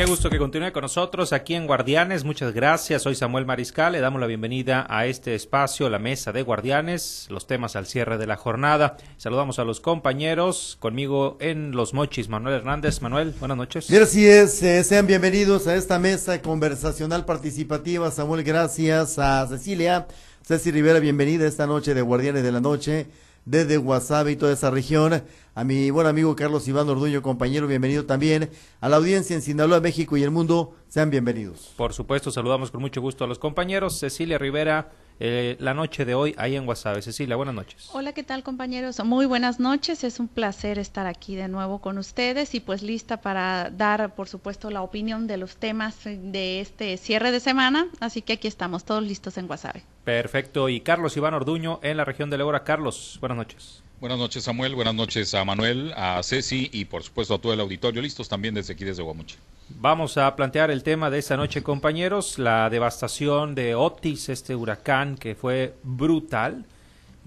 Qué gusto que continúe con nosotros aquí en Guardianes. Muchas gracias. Soy Samuel Mariscal. Le damos la bienvenida a este espacio, la mesa de Guardianes, los temas al cierre de la jornada. Saludamos a los compañeros. Conmigo en Los Mochis, Manuel Hernández. Manuel, buenas noches. Es. Eh, sean bienvenidos a esta mesa conversacional participativa. Samuel, gracias. A Cecilia. Ceci Rivera, bienvenida esta noche de Guardianes de la Noche desde Guasave y toda esa región. A mi buen amigo Carlos Iván Orduño, compañero, bienvenido también. A la audiencia en Sinaloa, México y el mundo, sean bienvenidos. Por supuesto, saludamos con mucho gusto a los compañeros. Cecilia Rivera, eh, la noche de hoy ahí en Guasave. Cecilia, buenas noches. Hola, ¿qué tal compañeros? Muy buenas noches. Es un placer estar aquí de nuevo con ustedes y pues lista para dar, por supuesto, la opinión de los temas de este cierre de semana. Así que aquí estamos, todos listos en Guasave. Perfecto. Y Carlos Iván Orduño en la región de Legora. Carlos, buenas noches. Buenas noches, Samuel. Buenas noches a Manuel, a Ceci y, por supuesto, a todo el auditorio. Listos también desde aquí, desde Guamuchi. Vamos a plantear el tema de esta noche, compañeros, la devastación de Otis, este huracán que fue brutal,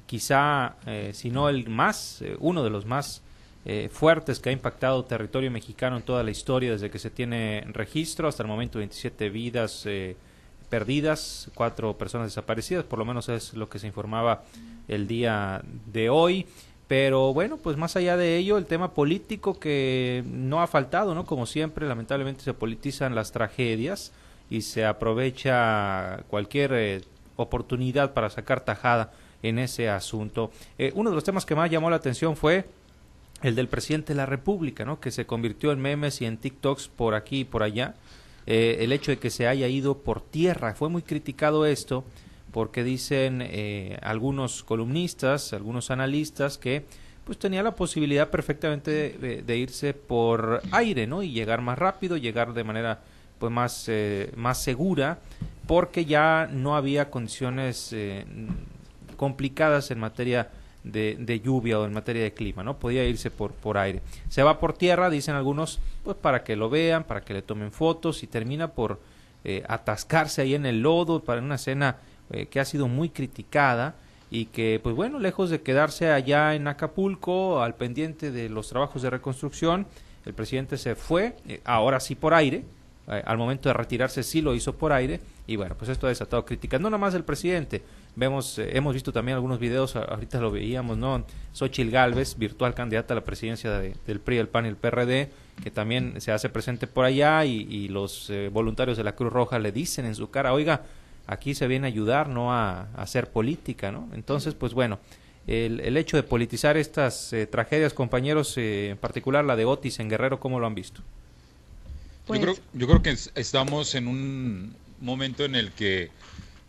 quizá, eh, si no el más, eh, uno de los más eh, fuertes que ha impactado territorio mexicano en toda la historia desde que se tiene registro, hasta el momento 27 vidas perdidas, cuatro personas desaparecidas, por lo menos es lo que se informaba el día de hoy. Pero bueno, pues más allá de ello, el tema político que no ha faltado, ¿no? Como siempre, lamentablemente se politizan las tragedias y se aprovecha cualquier eh, oportunidad para sacar tajada en ese asunto. Eh, uno de los temas que más llamó la atención fue el del presidente de la República, ¿no? Que se convirtió en memes y en TikToks por aquí y por allá eh, el hecho de que se haya ido por tierra. Fue muy criticado esto porque dicen eh, algunos columnistas, algunos analistas que pues tenía la posibilidad perfectamente de, irse por aire, ¿no? Y llegar más rápido, llegar de manera pues más, eh, más segura, porque ya no había condiciones complicadas en materia de, lluvia o en materia de clima, ¿no? Podía irse por, por aire. Se va por tierra, dicen algunos, pues para que lo vean, para que le tomen fotos y termina por eh, atascarse ahí en el lodo para una escena eh, que ha sido muy criticada y que, pues bueno, lejos de quedarse allá en Acapulco al pendiente de los trabajos de reconstrucción, el presidente se fue, eh, ahora sí por aire, al momento de retirarse sí lo hizo por aire y bueno, pues esto ha desatado críticas, no nada más del presidente, Vemos, eh, hemos visto también algunos videos, ahorita lo veíamos, ¿no? Xochil Gálvez, virtual candidata a la presidencia del PRI, el PAN y el PRD, que también se hace presente por allá y, los eh, voluntarios de la Cruz Roja le dicen en su cara, oiga, aquí se viene a ayudar, no a, hacer política, ¿no? Entonces, pues bueno, el, el hecho de politizar estas eh, tragedias, compañeros, en particular la de Otis en Guerrero, ¿cómo lo han visto? Yo, creo, yo creo que estamos en un momento en el que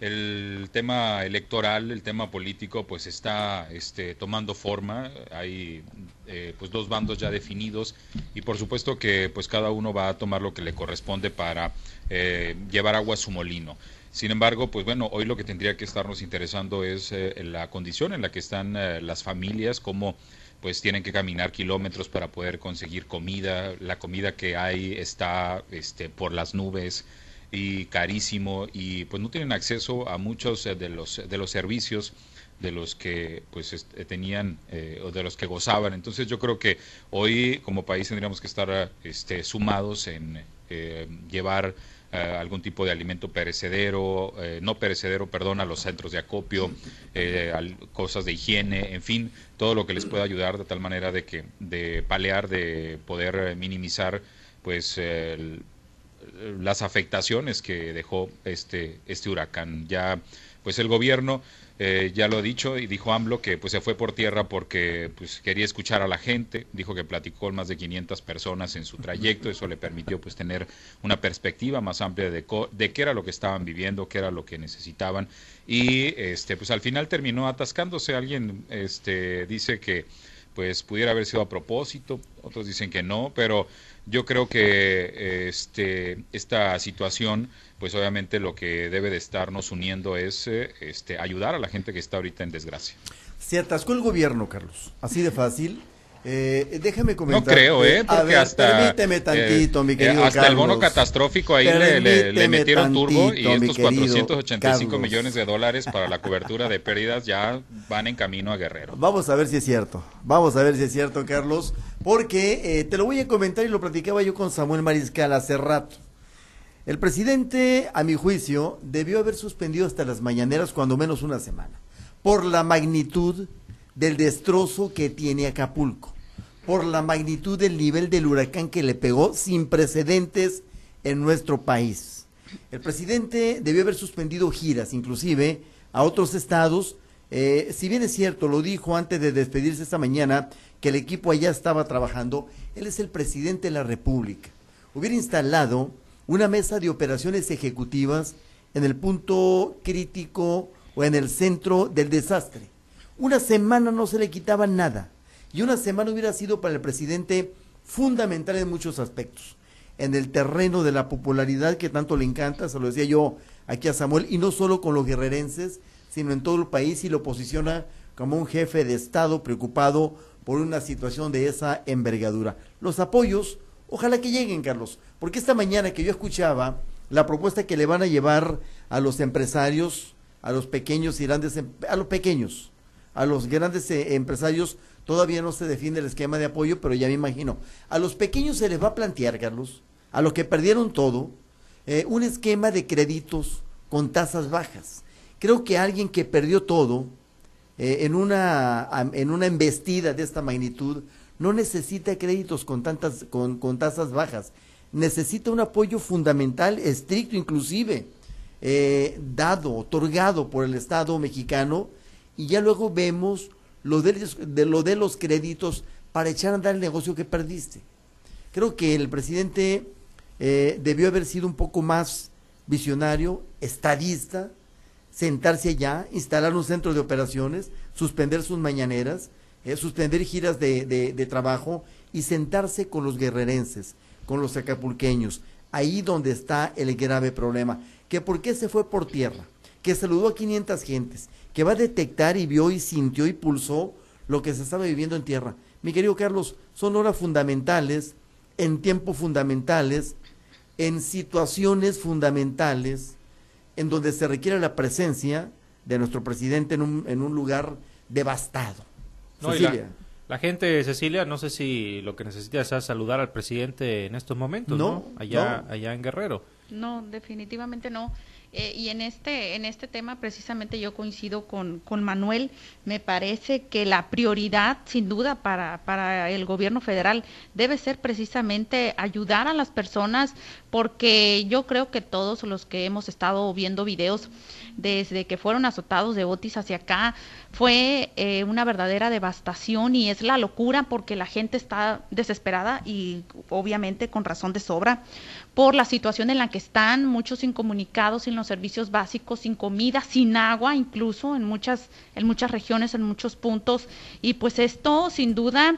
el tema electoral, el tema político, pues está este, tomando forma. Hay eh, pues dos bandos ya definidos y por supuesto que pues cada uno va a tomar lo que le corresponde para eh, llevar agua a su molino. Sin embargo, pues bueno, hoy lo que tendría que estarnos interesando es eh, la condición en la que están las familias, cómo pues tienen que caminar kilómetros para poder conseguir comida, la comida que hay está este, por las nubes, y carísimo y pues no tienen acceso a muchos eh, de los de los servicios de los que pues tenían eh, o de los que gozaban. Entonces yo creo que hoy como país tendríamos que estar este, sumados en eh, llevar algún tipo de alimento perecedero, no perecedero, perdón, a los centros de acopio, cosas de higiene, en fin, todo lo que les pueda ayudar de tal manera de que, de palear, de poder minimizar, pues, el, las afectaciones que dejó este, este huracán. Ya, pues el gobierno eh, ya lo ha dicho y dijo AMLO que pues se fue por tierra porque pues quería escuchar a la gente, dijo que platicó con más de 500 personas en su trayecto, eso le permitió pues tener una perspectiva más amplia de, de qué era lo que estaban viviendo, qué era lo que necesitaban. Y este pues al final terminó atascándose, alguien este dice que pues pudiera haber sido a propósito, otros dicen que no, pero yo creo que este, esta situación, pues obviamente lo que debe de estarnos uniendo es eh, este, ayudar a la gente que está ahorita en desgracia. Se atascó el gobierno, Carlos, así de fácil. Eh, déjeme comentar. No creo, ¿eh? Porque hasta. Permíteme tantito, mi eh, querido Hasta el bono catastrófico ahí le, metieron turbo y estos 485 millones de dólares para la cobertura de pérdidas ya van en camino a Guerrero. Vamos a ver si es cierto. Vamos a ver si es cierto, Carlos. Porque eh, te lo voy a comentar y lo platicaba yo con Samuel Mariscal hace rato. El presidente, a mi juicio, debió haber suspendido hasta las mañaneras cuando menos una semana, por la magnitud del destrozo que tiene Acapulco, por la magnitud del nivel del huracán que le pegó sin precedentes en nuestro país. El presidente debió haber suspendido giras, inclusive a otros estados. Eh, si bien es cierto, lo dijo antes de despedirse esta mañana, que el equipo allá estaba trabajando, él es el presidente de la República. Hubiera instalado una mesa de operaciones ejecutivas en el punto crítico o en el centro del desastre. Una semana no se le quitaba nada y una semana hubiera sido para el presidente fundamental en muchos aspectos. En el terreno de la popularidad que tanto le encanta, se lo decía yo aquí a Samuel, y no solo con los guerrerenses, sino en todo el país y lo posiciona como un jefe de Estado preocupado por una situación de esa envergadura. Los apoyos, ojalá que lleguen, Carlos, porque esta mañana que yo escuchaba la propuesta que le van a llevar a los empresarios, a los pequeños y grandes, em, a los pequeños, a los grandes eh, empresarios, todavía no se define el esquema de apoyo, pero ya me imagino. A los pequeños se les va a plantear, Carlos, a los que perdieron todo, eh, un esquema de créditos con tasas bajas. Creo que alguien que perdió todo eh, en, una, en una embestida de esta magnitud no necesita créditos con, tantas, con, con tasas bajas, necesita un apoyo fundamental, estricto inclusive, eh, dado, otorgado por el Estado mexicano, y ya luego vemos lo de, lo de los créditos para echar a andar el negocio que perdiste. Creo que el presidente eh, debió haber sido un poco más visionario, estadista, sentarse allá, instalar un centro de operaciones, suspender sus mañaneras, eh, suspender giras de, de, trabajo y sentarse con los guerrerenses, con los acapulqueños, ahí donde está el grave problema. Que por qué se fue por tierra, que saludó a 500 gentes, que va a detectar y vio y sintió y pulsó lo que se estaba viviendo en tierra. Mi querido Carlos, son horas fundamentales, en tiempos fundamentales, en situaciones fundamentales, en donde se requiere la presencia de nuestro presidente en un, en un lugar devastado. Cecilia. La, gente, Cecilia, no sé si lo que necesita es saludar al presidente en estos momentos, ¿no? Allá, allá en Guerrero. No, definitivamente no. Eh, y en este, en este tema precisamente yo coincido con, con Manuel. Me parece que la prioridad, sin duda, para, para el gobierno federal debe ser precisamente ayudar a las personas, porque yo creo que todos los que hemos estado viendo videos desde que fueron azotados de Otis hacia acá, fue eh, una verdadera devastación y es la locura porque la gente está desesperada y obviamente con razón de sobra por la situación en la que están, muchos incomunicados, sin los servicios básicos, sin comida, sin agua, incluso en muchas, en muchas regiones, en muchos puntos. Y pues esto sin duda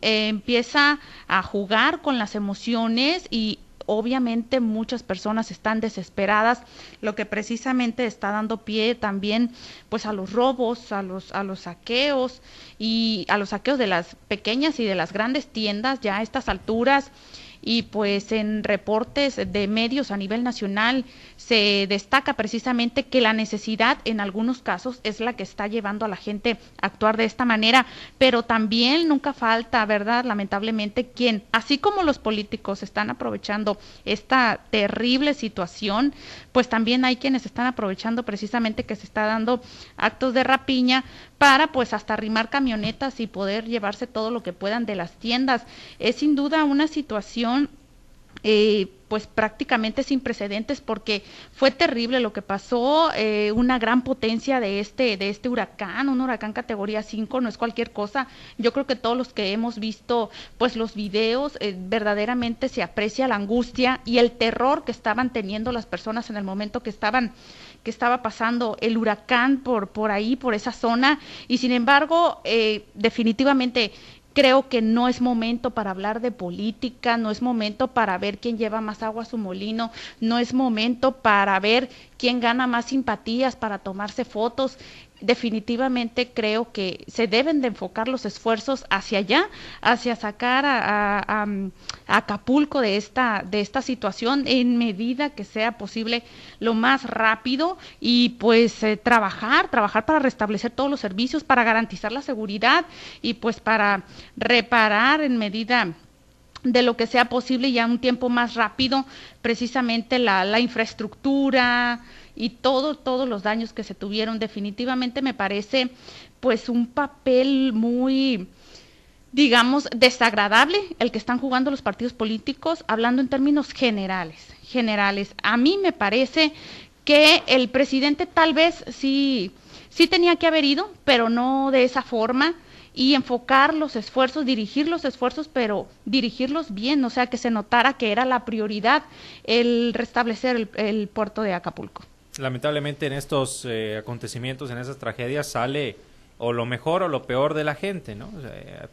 eh, empieza a jugar con las emociones y obviamente muchas personas están desesperadas, lo que precisamente está dando pie también pues a los robos, a los a los saqueos y a los saqueos de las pequeñas y de las grandes tiendas ya a estas alturas y pues en reportes de medios a nivel nacional se destaca precisamente que la necesidad en algunos casos es la que está llevando a la gente a actuar de esta manera, pero también nunca falta, ¿verdad? Lamentablemente quien, así como los políticos están aprovechando esta terrible situación, pues también hay quienes están aprovechando precisamente que se está dando actos de rapiña para pues hasta arrimar camionetas y poder llevarse todo lo que puedan de las tiendas. Es sin duda una situación eh, pues prácticamente sin precedentes porque fue terrible lo que pasó, eh, una gran potencia de este, de este huracán, un huracán categoría 5, no es cualquier cosa. Yo creo que todos los que hemos visto pues los videos, eh, verdaderamente se aprecia la angustia y el terror que estaban teniendo las personas en el momento que estaban que estaba pasando el huracán por, por ahí, por esa zona, y sin embargo, definitivamente creo que no es momento para hablar de política, no es momento para ver quién lleva más agua a su molino, no es momento para ver quién gana más simpatías para tomarse fotos. Definitivamente creo que se deben de enfocar los esfuerzos hacia allá, hacia sacar a, Acapulco de esta, de esta situación en medida que sea posible lo más rápido y pues eh, trabajar, trabajar para restablecer todos los servicios, para garantizar la seguridad y pues para reparar en medida de lo que sea posible ya un tiempo más rápido precisamente la infraestructura, y todo, todos los daños que se tuvieron. Definitivamente me parece pues un papel muy digamos, desagradable el que están jugando los partidos políticos, hablando en términos generales, generales. A mí me parece que el presidente tal vez sí, sí tenía que haber ido, pero no de esa forma, y enfocar los esfuerzos, dirigir los esfuerzos, pero dirigirlos bien, o sea, que se notara que era la prioridad el restablecer el puerto de Acapulco lamentablemente en estos eh, acontecimientos, en esas tragedias, sale o lo mejor o lo peor de la gente, ¿no?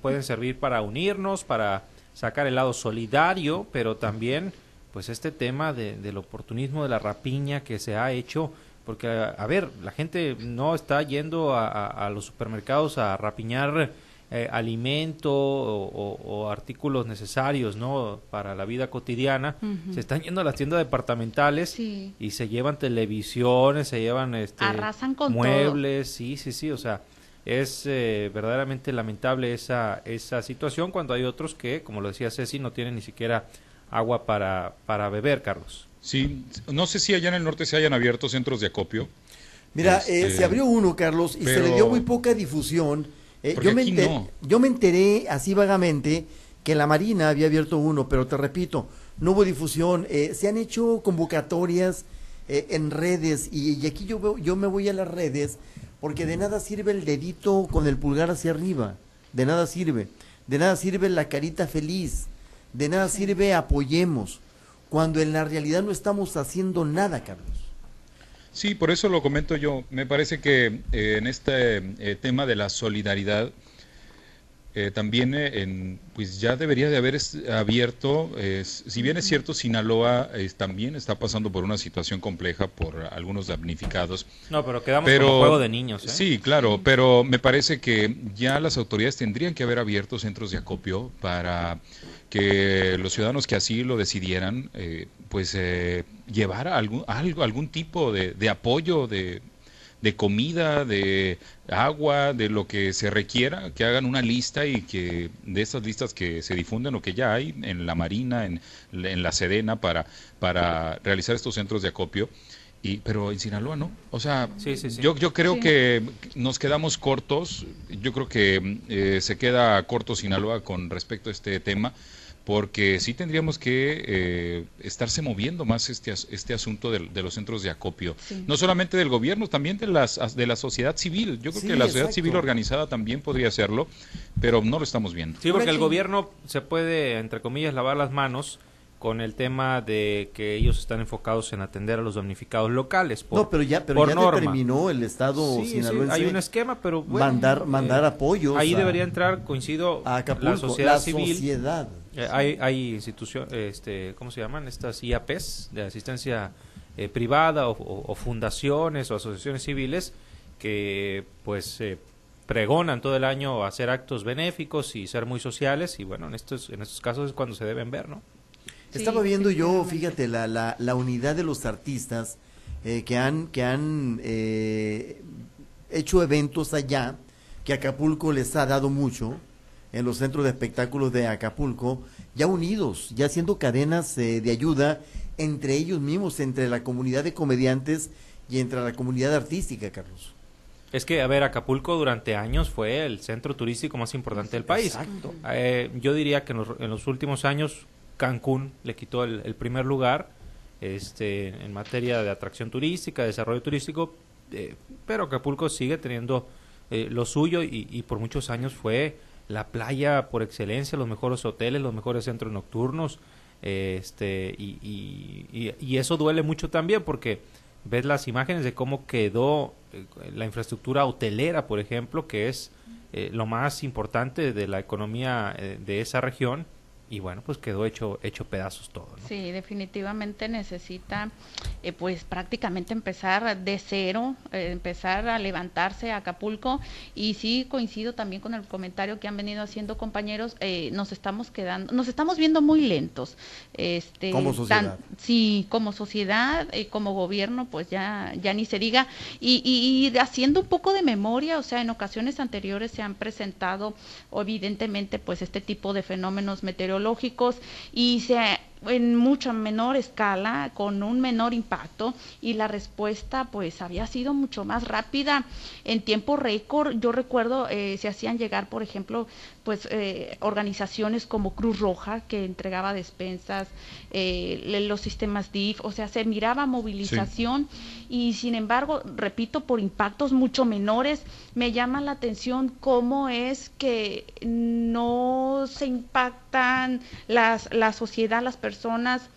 pueden servir para unirnos, para sacar el lado solidario, pero también, pues, este tema del oportunismo, de la rapiña que se ha hecho, porque, a, ver, la gente no está yendo a los supermercados a rapiñar eh, alimento o, artículos necesarios no para la vida cotidiana se están yendo a las tiendas departamentales y se llevan televisiones se llevan este muebles sí sí sí o sea es eh, verdaderamente lamentable esa esa situación cuando hay otros que como lo decía Ceci no tienen ni siquiera agua para para beber Carlos. Sí no sé si allá en el norte se hayan abierto centros de acopio. Mira, eh, se este, abrió uno, Carlos, y se le dio muy poca difusión eh, yo, me enteré, yo me enteré así vagamente que la Marina había abierto uno, pero te repito, no hubo difusión. Eh, se han hecho convocatorias eh, en redes y, aquí yo, yo me voy a las redes porque de nada sirve el dedito con el pulgar hacia arriba, de nada sirve. De nada sirve la carita feliz, de nada sirve apoyemos, cuando en la realidad no estamos haciendo nada, Carlos. Sí, por eso lo comento yo. Me parece que eh, en este eh, tema de la solidaridad eh, también en, pues ya debería de haber abierto, si bien es cierto, Sinaloa también está pasando por una situación compleja por algunos damnificados. No, pero quedamos como juego de niños. Sí, claro, pero me parece que ya las autoridades tendrían que haber abierto centros de acopio para que los ciudadanos que así lo decidieran, eh, pues eh, llevar algún, algo, algún tipo de, apoyo, de, de, comida, de agua, de lo que se requiera, que hagan una lista y que de esas listas que se difunden o que ya hay en la Marina, en, en la Sedena, para, para realizar estos centros de acopio. Y, pero en Sinaloa no. O sea, Yo, yo creo que nos quedamos cortos. Yo creo que eh, se queda corto Sinaloa con respecto a este tema porque sí tendríamos que eh, estarse moviendo más este, este asunto de, los centros de acopio. No solamente del gobierno, también de, las, de la sociedad civil. Yo creo que la sociedad civil organizada también podría hacerlo, pero no lo estamos viendo. Sí, porque el gobierno se puede, entre comillas, lavar las manos con el tema de que ellos están enfocados en atender a los damnificados locales. no, pero ya, pero ya determinó el Estado sí, hay un esquema, pero mandar, mandar eh, apoyos. Ahí debería entrar, coincido, la sociedad civil. Sociedad. Eh, hay, hay instituciones, este, ¿cómo se llaman? Estas IAPs de asistencia eh, privada o, fundaciones o asociaciones civiles que pues pregonan todo el año hacer actos benéficos y ser muy sociales y bueno, en estos, en estos casos es cuando se deben ver, ¿no? Estaba viendo yo, fíjate, la, la, la, unidad de los artistas eh, que han, que han eh, hecho eventos allá, que Acapulco les ha dado mucho, en los centros de espectáculos de Acapulco, ya unidos, ya haciendo cadenas eh, de ayuda entre ellos mismos, entre la comunidad de comediantes y entre la comunidad artística, Carlos. Es que, a ver, Acapulco durante años fue el centro turístico más importante del país. Exacto. yo diría que en los, en los últimos años Cancún le quitó el, primer lugar este, en materia de atracción turística, desarrollo turístico, eh, pero Acapulco sigue teniendo eh, lo suyo y, por muchos años fue la playa por excelencia, los mejores hoteles, los mejores centros nocturnos, este, y, y, eso duele mucho también porque ves las imágenes de cómo quedó eh, la infraestructura hotelera, por ejemplo, que es lo más importante de la economía de esa región, y bueno, pues quedó hecho, hecho pedazos todo. Sí, definitivamente necesita eh, pues prácticamente empezar de cero, eh, empezar a levantarse a Acapulco y sí coincido también con el comentario que han venido haciendo compañeros, eh, nos estamos quedando, nos estamos viendo muy lentos. Este, como sociedad. sí, como sociedad, como gobierno, pues ya, ya ni se diga. Y, y, haciendo un poco de memoria, o sea, en ocasiones anteriores se han presentado evidentemente pues este tipo de fenómenos meteorológicos y se en mucha menor escala, con un menor impacto y la respuesta pues había sido mucho más rápida en tiempo récord. Yo recuerdo eh, se hacían llegar, por ejemplo, pues eh, organizaciones como Cruz Roja que entregaba despensas, eh, los sistemas DIF, o sea, se miraba movilización y sin embargo, repito, por impactos mucho menores, me llama la atención cómo es que no se impactan las, la sociedad, las personas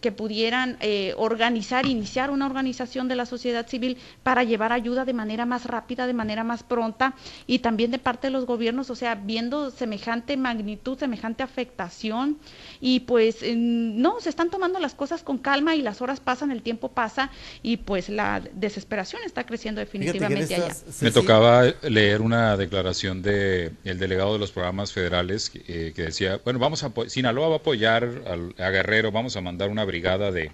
que, pudieran eh, organizar, iniciar una organización de la sociedad civil para llevar ayuda de manera más rápida, de manera más pronta y también de parte de los gobiernos, o sea, viendo semejante magnitud, semejante afectación y pues no, se están tomando las cosas con calma y las horas pasan, el tiempo pasa y pues la desesperación está creciendo definitivamente allá. Me tocaba leer una declaración de el delegado de los programas federales que, eh, decía, bueno, vamos a Sinaloa va a apoyar a Guerrero, vamos a mandar dar una brigada de,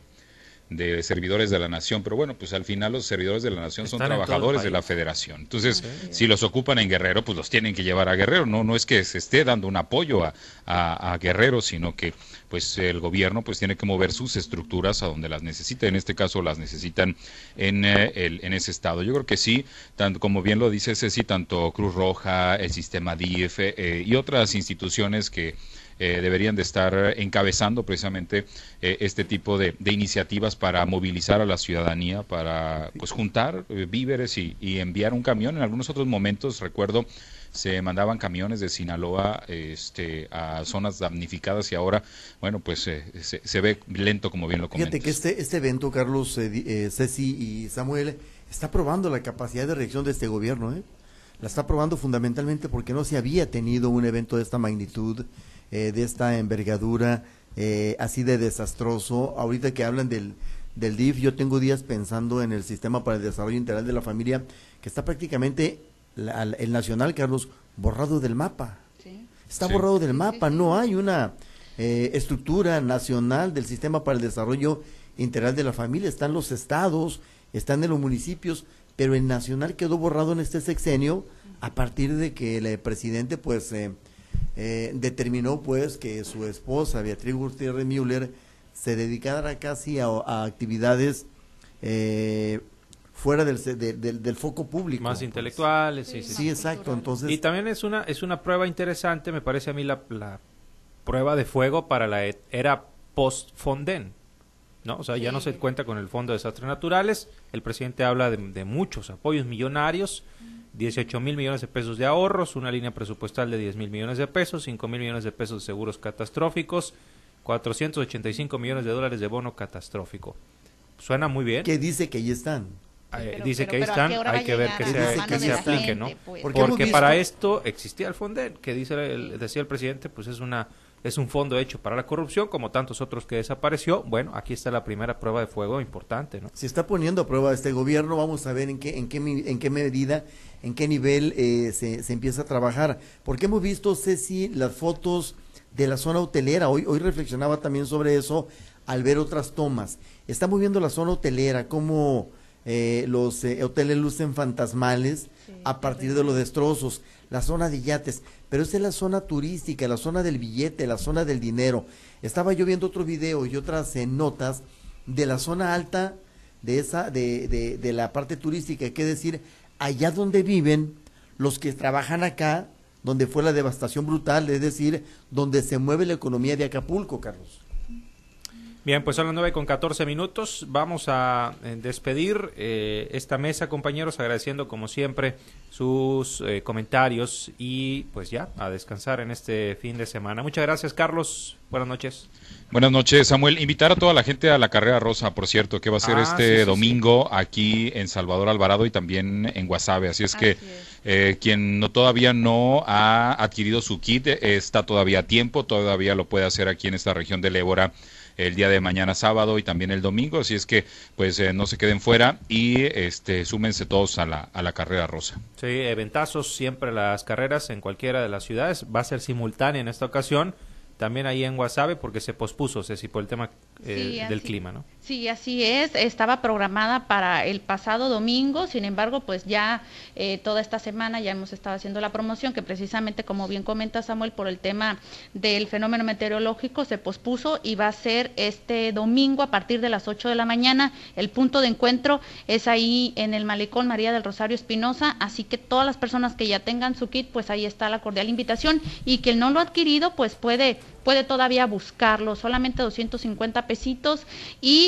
de servidores de la nación, pero bueno, pues al final los servidores de la nación son trabajadores de la federación. Entonces, si los ocupan en Guerrero, pues los tienen que llevar a Guerrero. No, no es que se esté dando un apoyo a, a, Guerrero, sino que pues el gobierno pues tiene que mover sus estructuras a donde las necesita. En este caso las necesitan en, eh, el, en ese estado. Yo creo que sí, tanto como bien lo dice Ceci, tanto Cruz Roja, el sistema DIF eh, y otras instituciones que eh, deberían de estar encabezando precisamente eh, este tipo de, iniciativas para movilizar a la ciudadanía, para pues juntar eh, víveres y, enviar un camión. En algunos otros momentos, recuerdo, se mandaban camiones de Sinaloa este, a zonas damnificadas y ahora, bueno, pues se, ve lento, como bien lo comentas. Fíjate que este, este evento, Carlos, Ceci y Samuel, está probando la capacidad de reacción de este gobierno, ¿eh? La está probando fundamentalmente porque no se había tenido un evento de esta magnitud eh, de esta envergadura eh, así de desastroso. Ahorita que hablan del, del DIF, yo tengo días pensando en el Sistema para el Desarrollo Integral de la Familia, que está prácticamente el nacional, Carlos, borrado del mapa. Está borrado del mapa, no hay una eh, estructura nacional del Sistema para el Desarrollo Integral de la Familia. Están los estados, están en los municipios, pero el nacional quedó borrado en este sexenio a partir de que el presidente, pues, eh, determinó pues que su esposa Beatriz Gutiérrez Müller se dedicara casi a, actividades eh, fuera del, del, foco público. Más intelectuales, sí, sí, exacto. Entonces, y también es una, es una prueba interesante, me parece a mí la, la prueba de fuego para la era post-Fonden. ¿No? O sea, ya no se cuenta con el Fondo de Desastres Naturales. El presidente habla de, de muchos apoyos millonarios 18 mil millones de pesos de ahorros, una línea presupuestal de 10 mil millones de pesos, 5 mil millones de pesos de seguros catastróficos, 485 millones de dólares de bono catastrófico. Suena muy bien. ¿Qué dice que ahí están? Dice que ahí están, hay que ver que se, se aplique, ¿no? Pues. Porque, para esto existía el Fonden, que dice decía el presidente, pues es una es un fondo hecho para la corrupción, como tantos otros que desapareció. Bueno, aquí está la primera prueba de fuego importante, ¿no? Se está poniendo a prueba este gobierno, vamos a ver en qué, en qué, en qué medida, en qué nivel eh, se, se, empieza a trabajar. Porque hemos visto, Ceci, las fotos de la zona hotelera. Hoy, hoy reflexionaba también sobre eso al ver otras tomas. Estamos viendo la zona hotelera, cómo eh, los eh, hoteles lucen fantasmales a partir de los destrozos la zona de yates, pero esa es la zona turística, la zona del billete, la zona del dinero. Estaba yo viendo otro video y otras eh, notas de la zona alta de esa, de, de, de la parte turística, que decir, allá donde viven los que trabajan acá, donde fue la devastación brutal, es decir, donde se mueve la economía de Acapulco, Carlos. Bien, pues son las nueve con catorce minutos. Vamos a eh, despedir eh, esta mesa, compañeros, agradeciendo como siempre sus eh, comentarios y pues ya a descansar en este fin de semana. Muchas gracias, Carlos. Buenas noches. Buenas noches, Samuel. Invitar a toda la gente a la carrera rosa, por cierto, que va a ser ah, este domingo aquí en Salvador Alvarado y también en Guasave. Así es que quien no, todavía no ha adquirido su kit está todavía a tiempo, todavía lo puede hacer aquí en esta región del Ébora el día de mañana sábado y también el domingo, así es que pues eh, no se queden fuera y este súmense todos a la, a la carrera rosa. Sí, eventazos siempre las carreras en cualquiera de las ciudades, va a ser simultánea en esta ocasión también ahí en Guasave porque se pospuso, Ceci, por el tema eh, del clima, ¿no? Sí, así es. Estaba programada para el pasado domingo, sin embargo, pues ya eh, toda esta semana ya hemos estado haciendo la promoción, que precisamente, como bien comenta Samuel, por el tema del fenómeno meteorológico se pospuso y va a ser este domingo a partir de las 8 de la mañana. El punto de encuentro es ahí en el Malecón María del Rosario Espinosa, así que todas las personas que ya tengan su kit, pues ahí está la cordial invitación y que no lo ha adquirido, pues puede puede todavía buscarlo, solamente 250 pesitos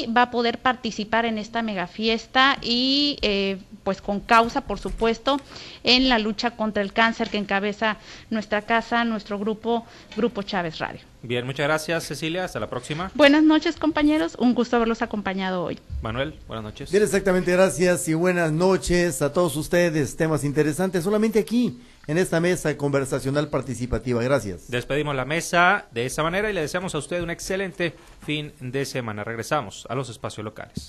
y va a poder participar en esta mega fiesta y eh, pues con causa, por supuesto, en la lucha contra el cáncer que encabeza nuestra casa, nuestro grupo, Grupo Chávez Radio. Bien, muchas gracias Cecilia, hasta la próxima. Buenas noches compañeros, un gusto haberlos acompañado hoy. Manuel, buenas noches. Bien, exactamente, gracias y buenas noches a todos ustedes, temas interesantes solamente aquí en esta mesa conversacional participativa. Gracias. Despedimos la mesa de esa manera y le deseamos a usted un excelente fin de semana. Regresamos a los espacios locales.